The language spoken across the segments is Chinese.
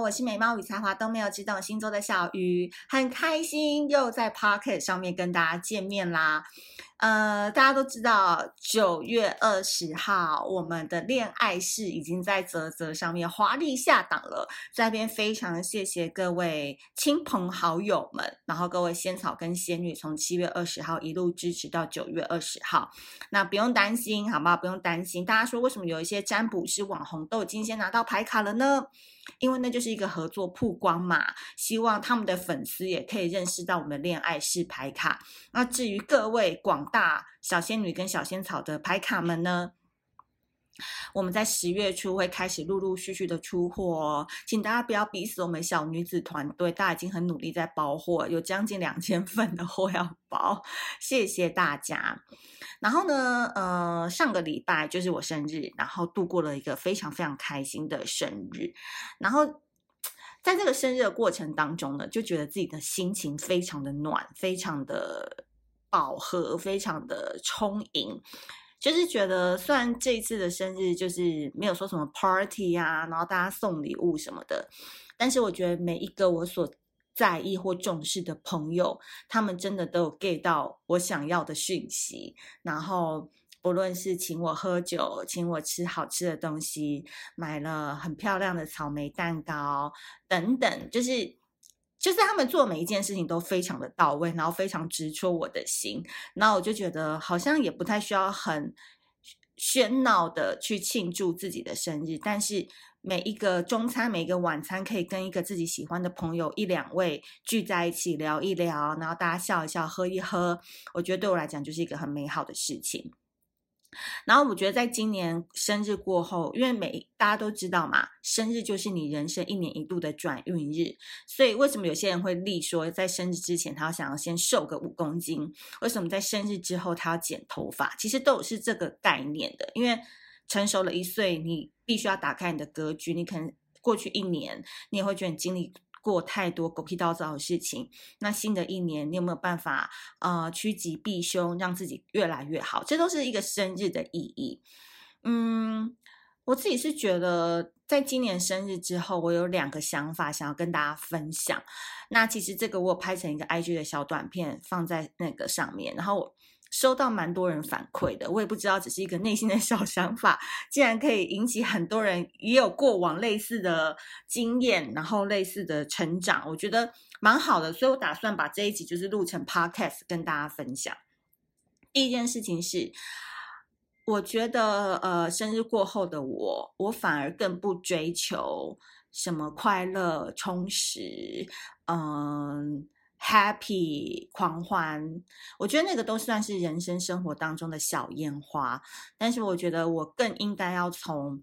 我是美貌与才华都没有，只懂星座的小鱼，很开心又在 Pocket 上面跟大家见面啦。呃，大家都知道，九月二十号，我们的恋爱室已经在泽泽上面华丽下档了。在这边非常谢谢各位亲朋好友们，然后各位仙草跟仙女，从七月二十号一路支持到九月二十号。那不用担心，好不好？不用担心。大家说为什么有一些占卜师网红都已经先拿到牌卡了呢？因为那就是一个合作曝光嘛，希望他们的粉丝也可以认识到我们的恋爱式牌卡。那至于各位广大小仙女跟小仙草的牌卡们呢，我们在十月初会开始陆陆续续的出货哦，请大家不要逼死我们小女子团队，大家已经很努力在包货，有将近两千份的货要包，谢谢大家。然后呢，呃，上个礼拜就是我生日，然后度过了一个非常非常开心的生日。然后在这个生日的过程当中呢，就觉得自己的心情非常的暖，非常的饱和，非常的充盈。就是觉得，虽然这次的生日就是没有说什么 party 啊，然后大家送礼物什么的，但是我觉得每一个我所在意或重视的朋友，他们真的都有 get 到我想要的讯息，然后不论是请我喝酒，请我吃好吃的东西，买了很漂亮的草莓蛋糕等等，就是就是他们做每一件事情都非常的到位，然后非常直戳我的心，然后我就觉得好像也不太需要很喧闹的去庆祝自己的生日，但是。每一个中餐，每一个晚餐，可以跟一个自己喜欢的朋友一两位聚在一起聊一聊，然后大家笑一笑，喝一喝，我觉得对我来讲就是一个很美好的事情。然后我觉得在今年生日过后，因为每大家都知道嘛，生日就是你人生一年一度的转运日，所以为什么有些人会立说在生日之前他要想要先瘦个五公斤？为什么在生日之后他要剪头发？其实都是这个概念的，因为。成熟了一岁，你必须要打开你的格局。你可能过去一年，你也会觉得你经历过太多狗屁倒灶的事情。那新的一年，你有没有办法呃趋吉避凶，让自己越来越好？这都是一个生日的意义。嗯，我自己是觉得，在今年生日之后，我有两个想法想要跟大家分享。那其实这个我有拍成一个 IG 的小短片，放在那个上面，然后。收到蛮多人反馈的，我也不知道，只是一个内心的小想法，竟然可以引起很多人也有过往类似的经验，然后类似的成长，我觉得蛮好的，所以我打算把这一集就是录成 podcast 跟大家分享。第一件事情是，我觉得呃，生日过后的我，我反而更不追求什么快乐充实，嗯。Happy 狂欢，我觉得那个都算是人生生活当中的小烟花。但是我觉得我更应该要从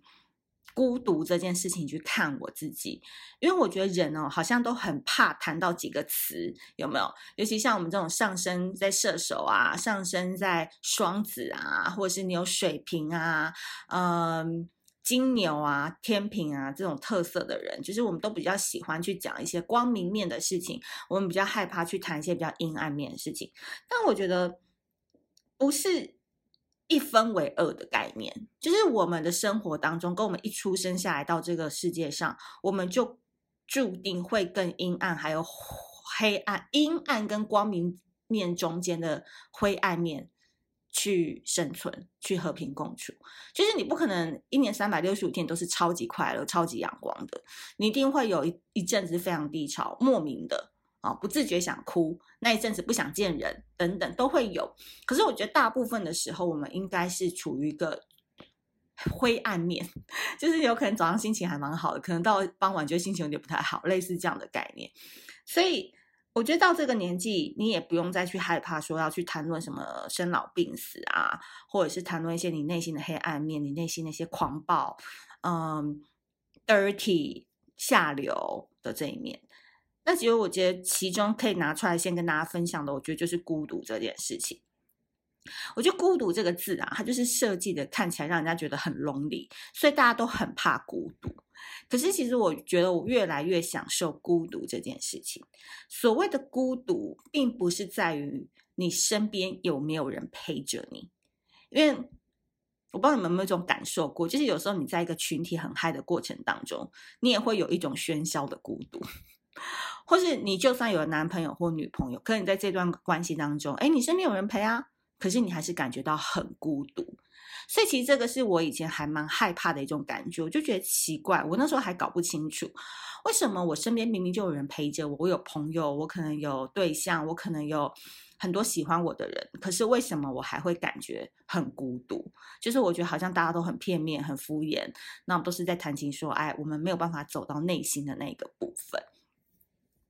孤独这件事情去看我自己，因为我觉得人哦，好像都很怕谈到几个词，有没有？尤其像我们这种上升在射手啊，上升在双子啊，或者是你有水瓶啊，嗯。金牛啊、天秤啊这种特色的人，就是我们都比较喜欢去讲一些光明面的事情，我们比较害怕去谈一些比较阴暗面的事情。但我觉得不是一分为二的概念，就是我们的生活当中，跟我们一出生下来到这个世界上，我们就注定会更阴暗还有黑暗、阴暗跟光明面中间的灰暗面。去生存，去和平共处，就是你不可能一年三百六十五天都是超级快乐、超级阳光的，你一定会有一一阵子非常低潮，莫名的啊，不自觉想哭，那一阵子不想见人，等等都会有。可是我觉得大部分的时候，我们应该是处于一个灰暗面，就是有可能早上心情还蛮好的，可能到傍晚觉得心情有点不太好，类似这样的概念，所以。我觉得到这个年纪，你也不用再去害怕说要去谈论什么生老病死啊，或者是谈论一些你内心的黑暗面，你内心那些狂暴、嗯，dirty 下流的这一面。那其实我觉得其中可以拿出来先跟大家分享的，我觉得就是孤独这件事情。我觉得孤独这个字啊，它就是设计的看起来让人家觉得很 lonely，所以大家都很怕孤独。可是，其实我觉得我越来越享受孤独这件事情。所谓的孤独，并不是在于你身边有没有人陪着你，因为我不知道你们有没有这种感受过，就是有时候你在一个群体很嗨的过程当中，你也会有一种喧嚣的孤独，或是你就算有男朋友或女朋友，可是你在这段关系当中，哎，你身边有人陪啊，可是你还是感觉到很孤独。所以其实这个是我以前还蛮害怕的一种感觉，我就觉得奇怪，我那时候还搞不清楚，为什么我身边明明就有人陪着我，我有朋友，我可能有对象，我可能有很多喜欢我的人，可是为什么我还会感觉很孤独？就是我觉得好像大家都很片面、很敷衍，那我们都是在谈情说爱，我们没有办法走到内心的那个部分。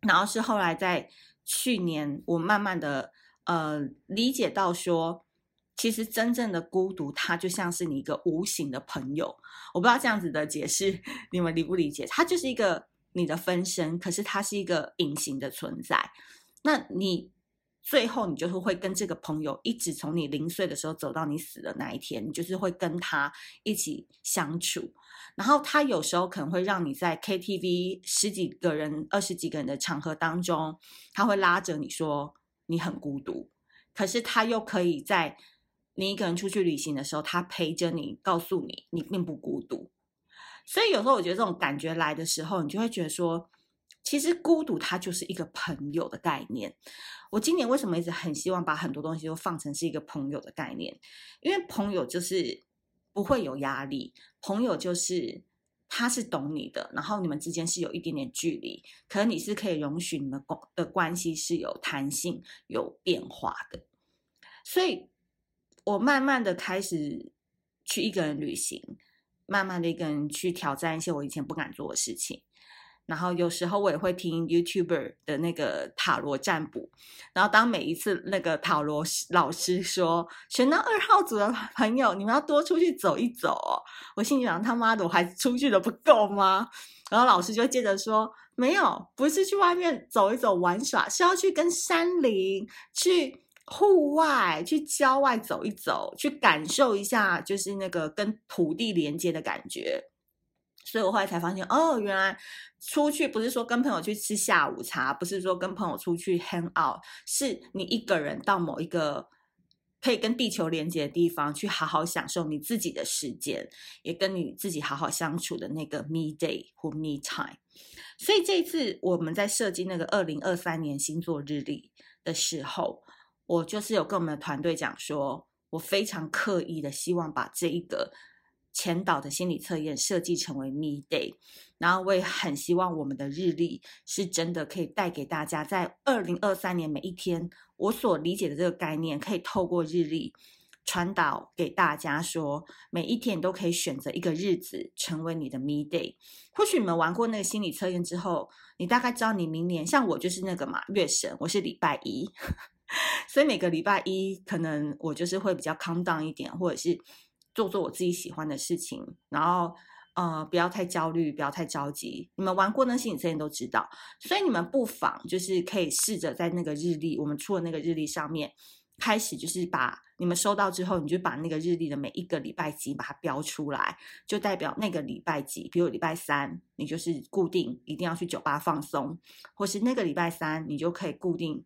然后是后来在去年，我慢慢的呃理解到说。其实真正的孤独，它就像是你一个无形的朋友。我不知道这样子的解释你们理不理解？它就是一个你的分身，可是它是一个隐形的存在。那你最后你就是会跟这个朋友一直从你零岁的时候走到你死的那一天，你就是会跟他一起相处。然后他有时候可能会让你在 KTV 十几个人、二十几个人的场合当中，他会拉着你说你很孤独，可是他又可以在。你一个人出去旅行的时候，他陪着你，告诉你你并不孤独。所以有时候我觉得这种感觉来的时候，你就会觉得说，其实孤独它就是一个朋友的概念。我今年为什么一直很希望把很多东西都放成是一个朋友的概念？因为朋友就是不会有压力，朋友就是他是懂你的，然后你们之间是有一点点距离，可能你是可以容许你们的关系是有弹性、有变化的。所以。我慢慢的开始去一个人旅行，慢慢的一个人去挑战一些我以前不敢做的事情。然后有时候我也会听 YouTuber 的那个塔罗占卜。然后当每一次那个塔罗老师说选到二号组的朋友，你们要多出去走一走，我心里想他妈的，我还出去的不够吗？然后老师就接着说，没有，不是去外面走一走玩耍，是要去跟山林去。户外去郊外走一走，去感受一下，就是那个跟土地连接的感觉。所以我后来才发现，哦，原来出去不是说跟朋友去吃下午茶，不是说跟朋友出去 hang out，是你一个人到某一个可以跟地球连接的地方，去好好享受你自己的时间，也跟你自己好好相处的那个 me day 或 me time。所以这一次我们在设计那个二零二三年星座日历的时候。我就是有跟我们的团队讲说，我非常刻意的希望把这一个前导的心理测验设计成为 Me Day，然后我也很希望我们的日历是真的可以带给大家，在二零二三年每一天，我所理解的这个概念，可以透过日历传导给大家说，每一天你都可以选择一个日子成为你的 Me Day。或许你们玩过那个心理测验之后，你大概知道你明年，像我就是那个嘛，月神，我是礼拜一。所以每个礼拜一，可能我就是会比较 calm down 一点，或者是做做我自己喜欢的事情，然后呃，不要太焦虑，不要太着急。你们玩过那心理测验都知道，所以你们不妨就是可以试着在那个日历，我们出的那个日历上面，开始就是把你们收到之后，你就把那个日历的每一个礼拜几把它标出来，就代表那个礼拜几，比如礼拜三，你就是固定一定要去酒吧放松，或是那个礼拜三，你就可以固定。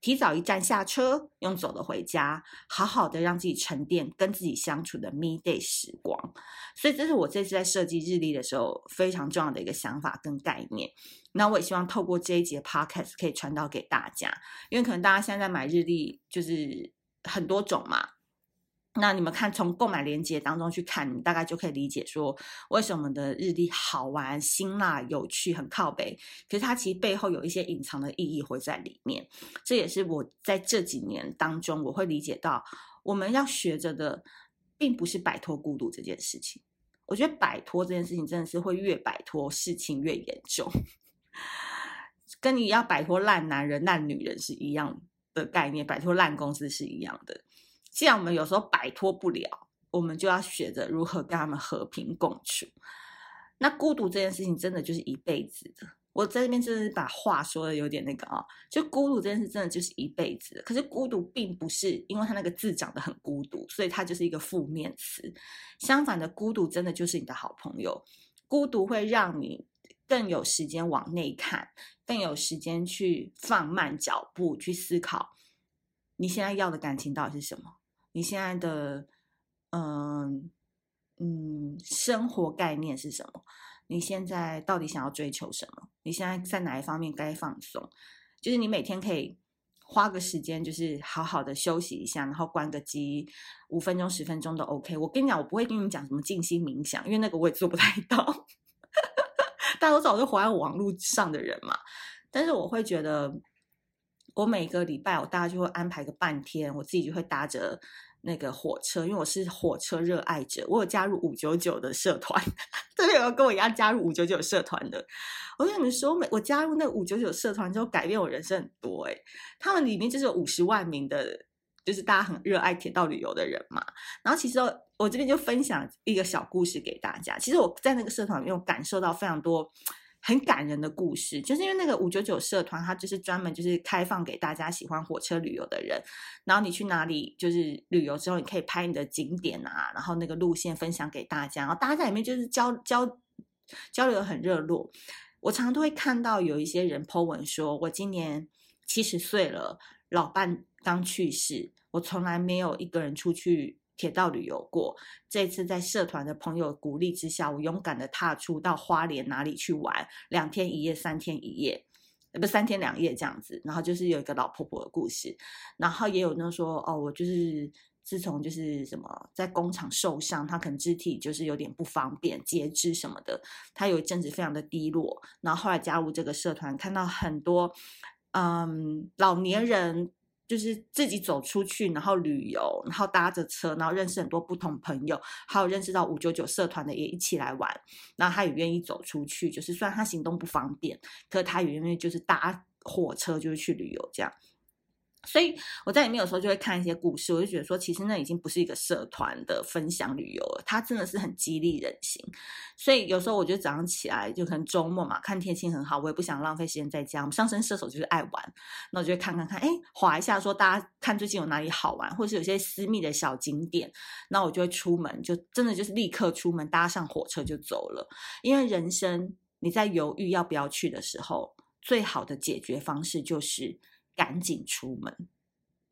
提早一站下车，用走的回家，好好的让自己沉淀，跟自己相处的 me day 时光。所以这是我这次在设计日历的时候非常重要的一个想法跟概念。那我也希望透过这一节 podcast 可以传导给大家，因为可能大家现在在买日历就是很多种嘛。那你们看，从购买链接当中去看，你大概就可以理解说，为什么的日历好玩、辛辣、有趣、很靠北。可是它其实背后有一些隐藏的意义会在里面。这也是我在这几年当中，我会理解到，我们要学着的，并不是摆脱孤独这件事情。我觉得摆脱这件事情，真的是会越摆脱事情越严重，跟你要摆脱烂男人、烂女人是一样的概念，摆脱烂公司是一样的。既然我们有时候摆脱不了，我们就要学着如何跟他们和平共处。那孤独这件事情真的就是一辈子的。我在这边真是把话说的有点那个啊，就孤独这件事真的就是一辈子。可是孤独并不是因为它那个字长得很孤独，所以它就是一个负面词。相反的，孤独真的就是你的好朋友。孤独会让你更有时间往内看，更有时间去放慢脚步去思考，你现在要的感情到底是什么？你现在的，嗯，嗯，生活概念是什么？你现在到底想要追求什么？你现在在哪一方面该放松？就是你每天可以花个时间，就是好好的休息一下，然后关个机，五分钟、十分钟都 OK。我跟你讲，我不会跟你讲什么静心冥想，因为那个我也做不太到。大家都早就活在网络上的人嘛，但是我会觉得，我每个礼拜我大概就会安排个半天，我自己就会搭着。那个火车，因为我是火车热爱者，我有加入五九九的社团，这边有跟我一样加入五九九社团的。我跟你们说，我加入那五九九社团之后，改变我人生很多。诶，他们里面就是有五十万名的，就是大家很热爱铁道旅游的人嘛。然后其实我，我这边就分享一个小故事给大家。其实我在那个社团里面有感受到非常多。很感人的故事，就是因为那个五九九社团，它就是专门就是开放给大家喜欢火车旅游的人。然后你去哪里就是旅游之后，你可以拍你的景点啊，然后那个路线分享给大家，然后大家在里面就是交交交流很热络。我常常都会看到有一些人 po 文说，我今年七十岁了，老伴刚去世，我从来没有一个人出去。铁道旅游过，这次在社团的朋友鼓励之下，我勇敢的踏出到花莲哪里去玩，两天一夜、三天一夜，不三天两夜这样子。然后就是有一个老婆婆的故事，然后也有那说哦，我就是自从就是什么在工厂受伤，他可能肢体就是有点不方便，截肢什么的，他有一阵子非常的低落，然后后来加入这个社团，看到很多嗯老年人。就是自己走出去，然后旅游，然后搭着车，然后认识很多不同朋友，还有认识到五九九社团的也一起来玩，然后他也愿意走出去，就是虽然他行动不方便，可他也愿意就是搭火车就是去旅游这样。所以我在里面有时候就会看一些故事，我就觉得说，其实那已经不是一个社团的分享旅游了，它真的是很激励人心。所以有时候我觉得早上起来就可能周末嘛，看天气很好，我也不想浪费时间在家。我们上升射手就是爱玩，那我就会看看看，哎，划一下，说大家看最近有哪里好玩，或是有些私密的小景点，那我就会出门，就真的就是立刻出门，搭上火车就走了。因为人生你在犹豫要不要去的时候，最好的解决方式就是。赶紧出门，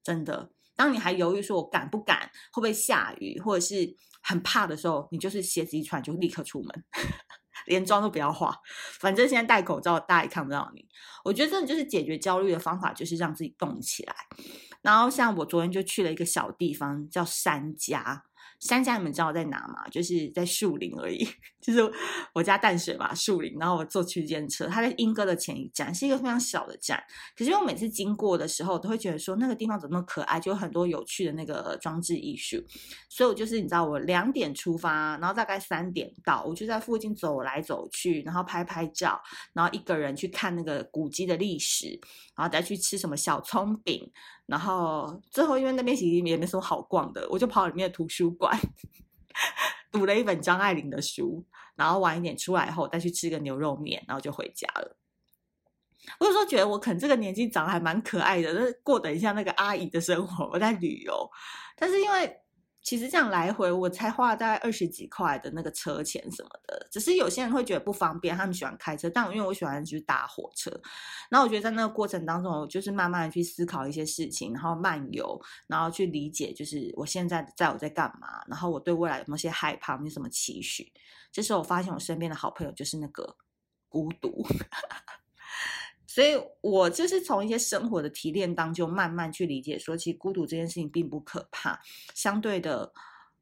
真的。当你还犹豫说“我敢不敢，会不会下雨”或者是很怕的时候，你就是鞋子一穿就立刻出门，连妆都不要化。反正现在戴口罩，大家也看不到你。我觉得这就是解决焦虑的方法，就是让自己动起来。然后像我昨天就去了一个小地方，叫山家。三家你们知道在哪吗？就是在树林而已，就是我家淡水嘛，树林。然后我坐区间车，它在莺歌的前一站，是一个非常小的站。可是我每次经过的时候，都会觉得说那个地方怎么那么可爱，就有很多有趣的那个装置艺术。所以我就是你知道，我两点出发，然后大概三点到，我就在附近走来走去，然后拍拍照，然后一个人去看那个古迹的历史，然后再去吃什么小葱饼。然后最后，因为那边其实也没什么好逛的，我就跑里面的图书馆，读了一本张爱玲的书，然后晚一点出来后再去吃个牛肉面，然后就回家了。我有时候觉得我可能这个年纪长得还蛮可爱的，就是过得很像那个阿姨的生活，我在旅游，但是因为。其实这样来回，我才花了大概二十几块的那个车钱什么的。只是有些人会觉得不方便，他们喜欢开车，但我因为我喜欢就是搭火车。然后我觉得在那个过程当中，我就是慢慢的去思考一些事情，然后漫游，然后去理解，就是我现在在我在干嘛，然后我对未来有没有些害怕，有没有什么期许。这时候我发现我身边的好朋友就是那个孤独。所以我就是从一些生活的提炼当中慢慢去理解，说其实孤独这件事情并不可怕。相对的，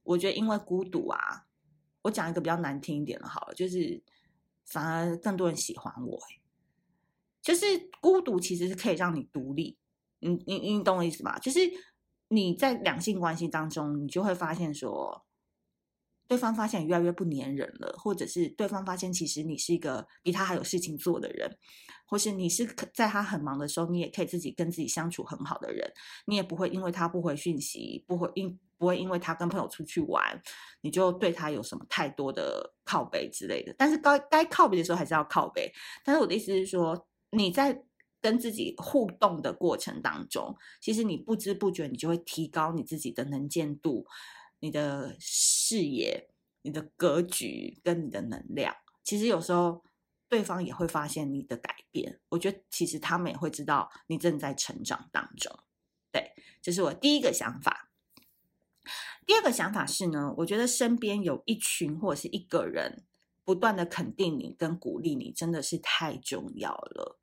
我觉得因为孤独啊，我讲一个比较难听一点的，好了，就是反而更多人喜欢我。就是孤独其实是可以让你独立，你你你懂我意思吗？就是你在两性关系当中，你就会发现说。对方发现越来越不粘人了，或者是对方发现其实你是一个比他还有事情做的人，或是你是在他很忙的时候，你也可以自己跟自己相处很好的人，你也不会因为他不回讯息，不会因不会因为他跟朋友出去玩，你就对他有什么太多的靠背之类的。但是该该靠背的时候还是要靠背。但是我的意思是说，你在跟自己互动的过程当中，其实你不知不觉你就会提高你自己的能见度。你的视野、你的格局跟你的能量，其实有时候对方也会发现你的改变。我觉得其实他们也会知道你正在成长当中。对，这是我第一个想法。第二个想法是呢，我觉得身边有一群或者是一个人不断的肯定你跟鼓励你，真的是太重要了。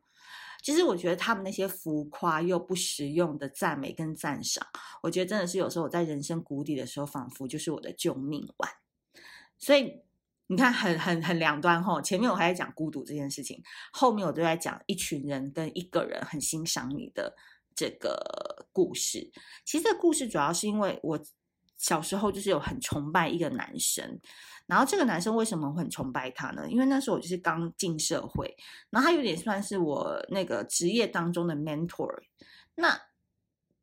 其实我觉得他们那些浮夸又不实用的赞美跟赞赏，我觉得真的是有时候我在人生谷底的时候，仿佛就是我的救命丸。所以你看很，很很很两端吼。前面我还在讲孤独这件事情，后面我都在讲一群人跟一个人很欣赏你的这个故事。其实这故事主要是因为我小时候就是有很崇拜一个男生。然后这个男生为什么会很崇拜他呢？因为那时候我就是刚进社会，然后他有点算是我那个职业当中的 mentor。那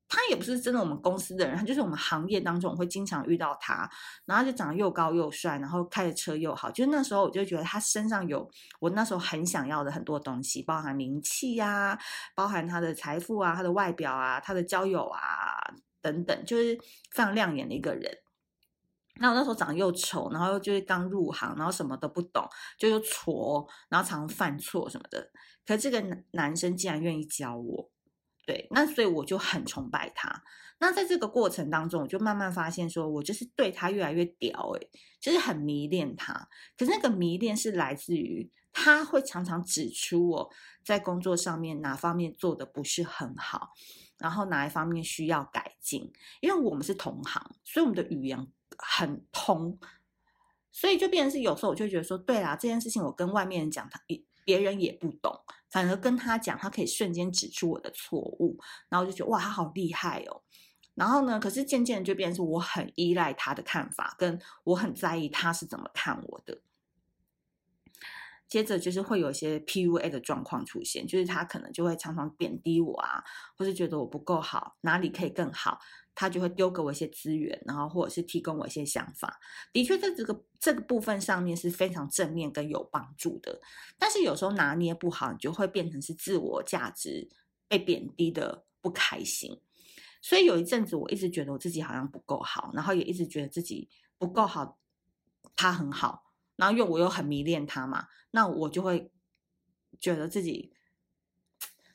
他也不是真的我们公司的人，他就是我们行业当中我会经常遇到他。然后就长得又高又帅，然后开的车又好。就是那时候我就觉得他身上有我那时候很想要的很多东西，包含名气啊，包含他的财富啊，他的外表啊，他的交友啊等等，就是非常亮眼的一个人。那我那时候长得又丑，然后就是刚入行，然后什么都不懂，就又挫，然后常常犯错什么的。可是这个男生竟然愿意教我，对，那所以我就很崇拜他。那在这个过程当中，我就慢慢发现，说我就是对他越来越屌，诶，就是很迷恋他。可是那个迷恋是来自于他会常常指出我在工作上面哪方面做的不是很好，然后哪一方面需要改进。因为我们是同行，所以我们的语言。很通，所以就变成是有时候我就觉得说，对啦，这件事情我跟外面人讲，他别人也不懂，反而跟他讲，他可以瞬间指出我的错误，然后就觉得哇，他好厉害哦。然后呢，可是渐渐就变成是我很依赖他的看法，跟我很在意他是怎么看我的。接着就是会有一些 PUA 的状况出现，就是他可能就会常常贬低我啊，或是觉得我不够好，哪里可以更好。他就会丢给我一些资源，然后或者是提供我一些想法。的确，在这个这个部分上面是非常正面跟有帮助的。但是有时候拿捏不好，你就会变成是自我价值被贬低的不开心。所以有一阵子，我一直觉得我自己好像不够好，然后也一直觉得自己不够好，他很好，然后因为我又很迷恋他嘛，那我就会觉得自己。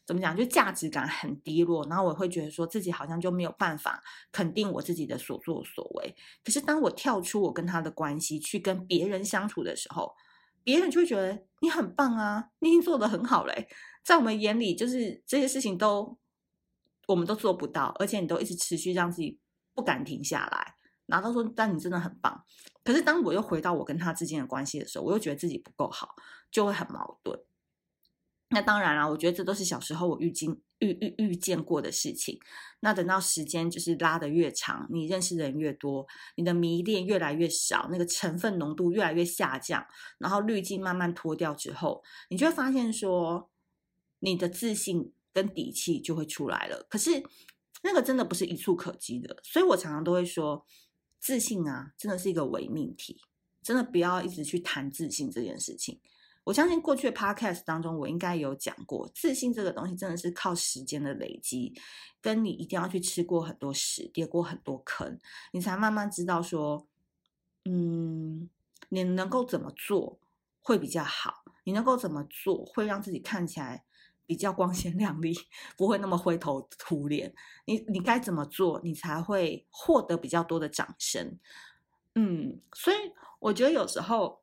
怎么讲？就价值感很低落，然后我会觉得说自己好像就没有办法肯定我自己的所作所为。可是当我跳出我跟他的关系去跟别人相处的时候，别人就会觉得你很棒啊，你已经做得很好嘞。在我们眼里，就是这些事情都我们都做不到，而且你都一直持续让自己不敢停下来。然后他说：“但你真的很棒。”可是当我又回到我跟他之间的关系的时候，我又觉得自己不够好，就会很矛盾。那当然了，我觉得这都是小时候我遇见遇遇遇见过的事情。那等到时间就是拉得越长，你认识的人越多，你的迷恋越来越少，那个成分浓度越来越下降，然后滤镜慢慢脱掉之后，你就会发现说，你的自信跟底气就会出来了。可是那个真的不是一蹴可及的，所以我常常都会说，自信啊，真的是一个伪命题，真的不要一直去谈自信这件事情。我相信过去的 podcast 当中，我应该有讲过，自信这个东西真的是靠时间的累积，跟你一定要去吃过很多屎，跌过很多坑，你才慢慢知道说，嗯，你能够怎么做会比较好，你能够怎么做会让自己看起来比较光鲜亮丽，不会那么灰头土脸。你你该怎么做，你才会获得比较多的掌声。嗯，所以我觉得有时候。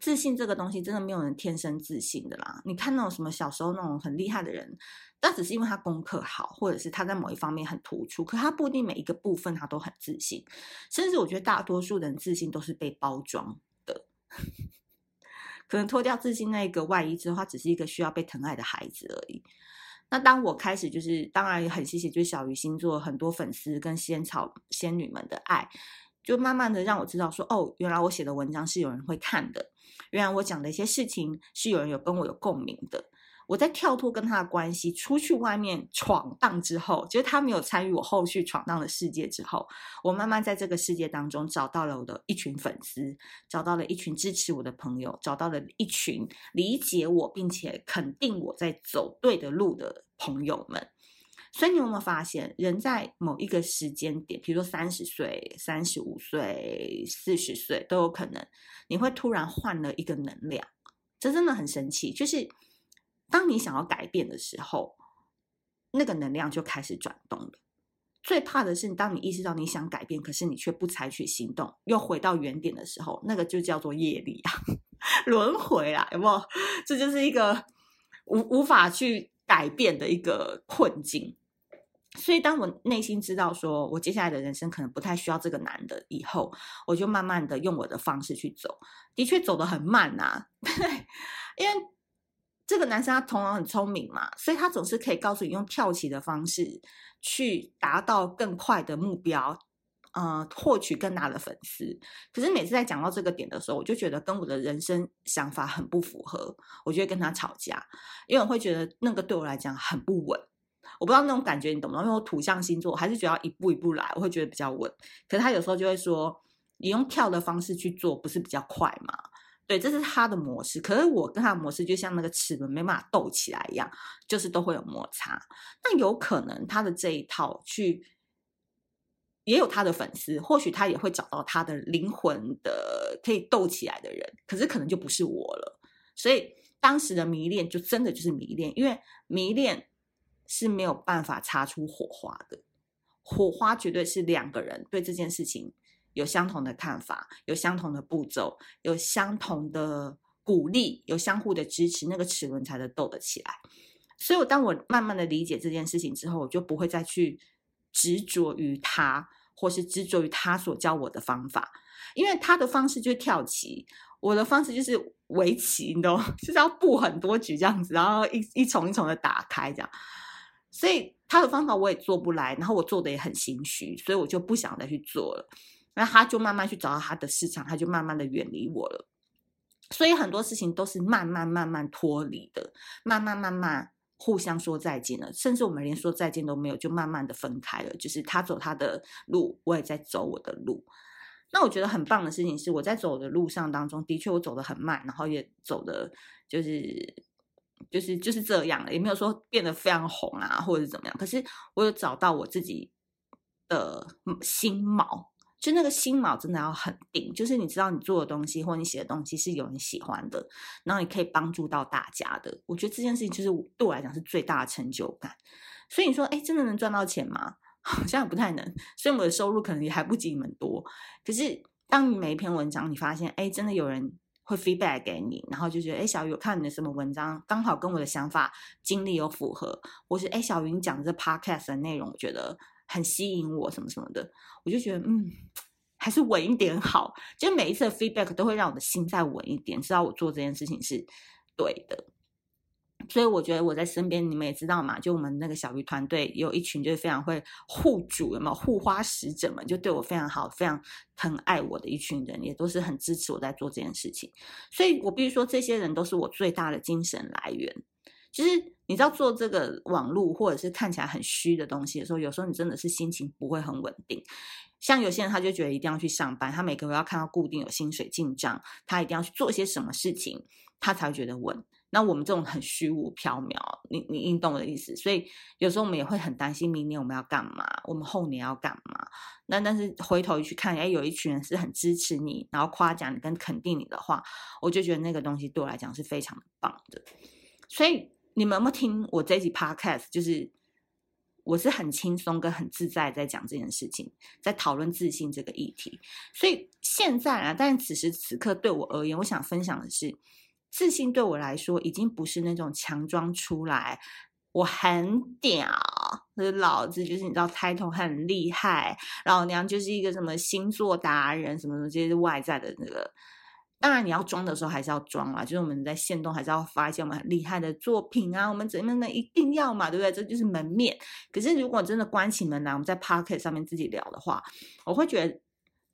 自信这个东西真的没有人天生自信的啦。你看那种什么小时候那种很厉害的人，那只是因为他功课好，或者是他在某一方面很突出，可他不一定每一个部分他都很自信。甚至我觉得大多数人自信都是被包装的，可能脱掉自信那个外衣之后，他只是一个需要被疼爱的孩子而已。那当我开始就是，当然也很谢谢，就是小鱼星座很多粉丝跟仙草仙女们的爱，就慢慢的让我知道说，哦，原来我写的文章是有人会看的。原来我讲的一些事情是有人有跟我有共鸣的。我在跳脱跟他的关系，出去外面闯荡之后，就是他没有参与我后续闯荡的世界之后，我慢慢在这个世界当中找到了我的一群粉丝，找到了一群支持我的朋友，找到了一群理解我并且肯定我在走对的路的朋友们。所以你有没有发现，人在某一个时间点，比如说三十岁、三十五岁、四十岁都有可能，你会突然换了一个能量，这真的很神奇。就是当你想要改变的时候，那个能量就开始转动了。最怕的是，当你意识到你想改变，可是你却不采取行动，又回到原点的时候，那个就叫做业力啊，轮回啊，有没有？这就是一个无无法去改变的一个困境。所以，当我内心知道说我接下来的人生可能不太需要这个男的以后，我就慢慢的用我的方式去走，的确走得很慢呐、啊，因为。这个男生他头脑很聪明嘛，所以他总是可以告诉你用跳棋的方式去达到更快的目标，呃，获取更大的粉丝。可是每次在讲到这个点的时候，我就觉得跟我的人生想法很不符合，我就会跟他吵架，因为我会觉得那个对我来讲很不稳。我不知道那种感觉你懂不懂？因为我土象星座，我还是觉得要一步一步来，我会觉得比较稳。可是他有时候就会说，你用跳的方式去做，不是比较快吗？对，这是他的模式。可是我跟他的模式就像那个齿轮没办法斗起来一样，就是都会有摩擦。那有可能他的这一套去也有他的粉丝，或许他也会找到他的灵魂的可以斗起来的人。可是可能就不是我了。所以当时的迷恋就真的就是迷恋，因为迷恋是没有办法擦出火花的。火花绝对是两个人对这件事情。有相同的看法，有相同的步骤，有相同的鼓励，有相互的支持，那个齿轮才能斗得起来。所以，我当我慢慢的理解这件事情之后，我就不会再去执着于他，或是执着于他所教我的方法，因为他的方式就是跳棋，我的方式就是围棋，你懂，就是要布很多局这样子，然后一一重一重的打开这样。所以他的方法我也做不来，然后我做的也很心虚，所以我就不想再去做了。那他就慢慢去找到他的市场，他就慢慢的远离我了。所以很多事情都是慢慢慢慢脱离的，慢慢慢慢互相说再见了，甚至我们连说再见都没有，就慢慢的分开了。就是他走他的路，我也在走我的路。那我觉得很棒的事情是，我在走的路上当中，的确我走得很慢，然后也走的就是就是就是这样了，也没有说变得非常红啊，或者是怎么样。可是我有找到我自己的心锚。就那个心锚真的要很定，就是你知道你做的东西或你写的东西是有人喜欢的，然后你可以帮助到大家的。我觉得这件事情就是对我来讲是最大的成就感。所以你说，哎，真的能赚到钱吗？好像也不太能。所以我的收入可能也还不及你们多。可是当你每一篇文章，你发现，哎，真的有人会 feedback 给你，然后就觉得，哎，小鱼，我看你的什么文章，刚好跟我的想法、经历有符合，或是哎，小鱼你讲的这 podcast 的内容，我觉得。很吸引我什么什么的，我就觉得嗯，还是稳一点好。就每一次的 feedback 都会让我的心再稳一点，知道我做这件事情是对的。所以我觉得我在身边，你们也知道嘛，就我们那个小鱼团队有一群就是非常会护主，有没有护花使者们，就对我非常好，非常疼爱我的一群人，也都是很支持我在做这件事情。所以我必须说，这些人都是我最大的精神来源。其实你知道做这个网络或者是看起来很虚的东西的时候，有时候你真的是心情不会很稳定。像有些人他就觉得一定要去上班，他每个月要看到固定有薪水进账，他一定要去做些什么事情，他才会觉得稳。那我们这种很虚无缥缈，你你你懂我的意思？所以有时候我们也会很担心明年我们要干嘛，我们后年要干嘛。那但是回头去看，哎，有一群人是很支持你，然后夸奖你跟肯定你的话，我就觉得那个东西对我来讲是非常棒的。所以。你们有没有听我这一集 podcast？就是我是很轻松跟很自在在讲这件事情，在讨论自信这个议题。所以现在啊，但此时此刻对我而言，我想分享的是，自信对我来说已经不是那种强装出来，我很屌，老子就是你知道猜头很厉害，老娘就是一个什么星座达人，什么什么这些外在的那个。当然，你要装的时候还是要装啊，就是我们在线动还是要发一些我们很厉害的作品啊，我们怎么能一定要嘛，对不对？这就是门面。可是如果真的关起门来，我们在 Podcast 上面自己聊的话，我会觉得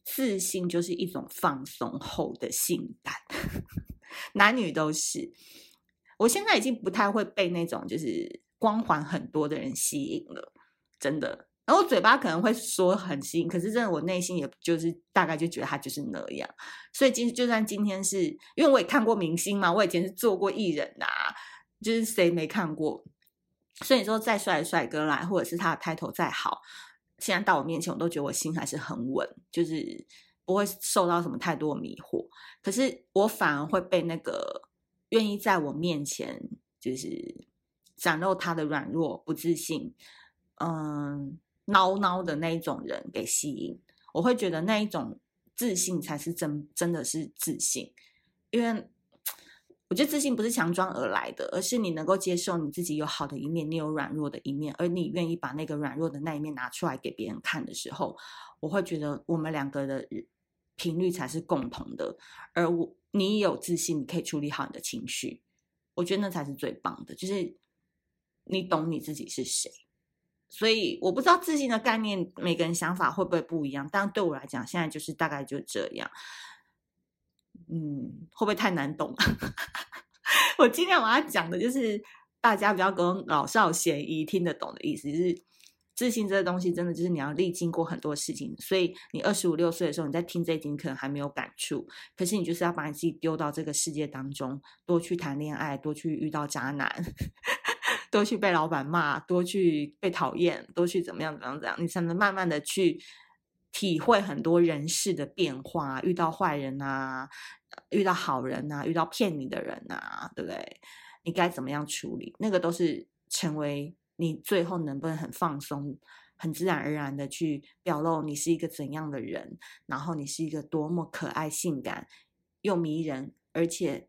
自信就是一种放松后的性感，男女都是。我现在已经不太会被那种就是光环很多的人吸引了，真的。然后嘴巴可能会说很新，可是真的我内心也就是大概就觉得他就是那样。所以今就算今天是因为我也看过明星嘛，我以前是做过艺人呐、就是谁没看过？所以你说再帅的帅哥来，或者是他的 title 再好，现在到我面前，我都觉得我心还是很稳，就是不会受到什么太多迷惑。可是我反而会被那个愿意在我面前就是展露他的软弱、不自信，嗯。孬孬的那一种人给吸引。我会觉得那一种自信才是真真的是自信，因为我觉得自信不是强装而来的，而是你能够接受你自己有好的一面，你有软弱的一面，而你愿意把那个软弱的那一面拿出来给别人看的时候，我会觉得我们两个的频率才是共同的。而我你有自信，你可以处理好你的情绪，我觉得那才是最棒的，就是你懂你自己是谁。所以我不知道自信的概念，每个人想法会不会不一样？但对我来讲，现在就是大概就这样。嗯，会不会太难懂？我尽量把它讲的，就是大家比较跟老少咸宜、听得懂的意思。就是自信这个东西，真的就是你要历经过很多事情。所以你二十五六岁的时候，你在听这一集，可能还没有感触。可是你就是要把你自己丢到这个世界当中，多去谈恋爱，多去遇到渣男。多去被老板骂，多去被讨厌，多去怎么样怎么样怎样，你才能慢慢的去体会很多人事的变化。遇到坏人啊，遇到好人啊，遇到骗你的人啊，对不对？你该怎么样处理？那个都是成为你最后能不能很放松、很自然而然的去表露你是一个怎样的人，然后你是一个多么可爱、性感又迷人，而且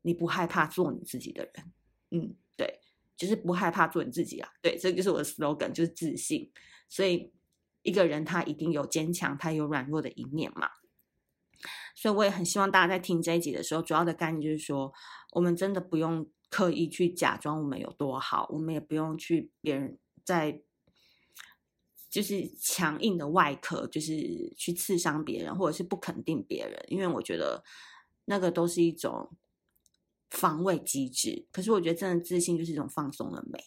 你不害怕做你自己的人。嗯，就是不害怕做你自己啊，对，这就是我的 slogan，就是自信。所以一个人他一定有坚强，他有软弱的一面嘛。所以我也很希望大家在听这一集的时候，主要的概念就是说，我们真的不用刻意去假装我们有多好，我们也不用去别人在就是强硬的外壳，就是去刺伤别人，或者是不肯定别人，因为我觉得那个都是一种。防卫机制，可是我觉得真的自信就是一种放松的美，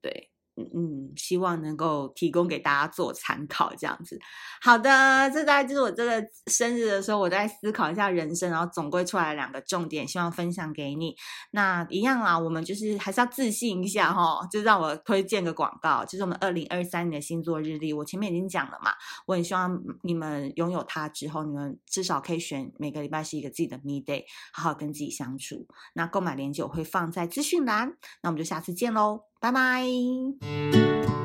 对。嗯嗯，希望能够提供给大家做参考，这样子。好的，这大概就是我这个生日的时候，我在思考一下人生，然后总归出来两个重点，希望分享给你。那一样啊，我们就是还是要自信一下哈，就让我推荐个广告，就是我们二零二三年的星座日历，我前面已经讲了嘛，我很希望你们拥有它之后，你们至少可以选每个礼拜是一个自己的 me day，好好跟自己相处。那购买链接我会放在资讯栏，那我们就下次见喽。拜拜。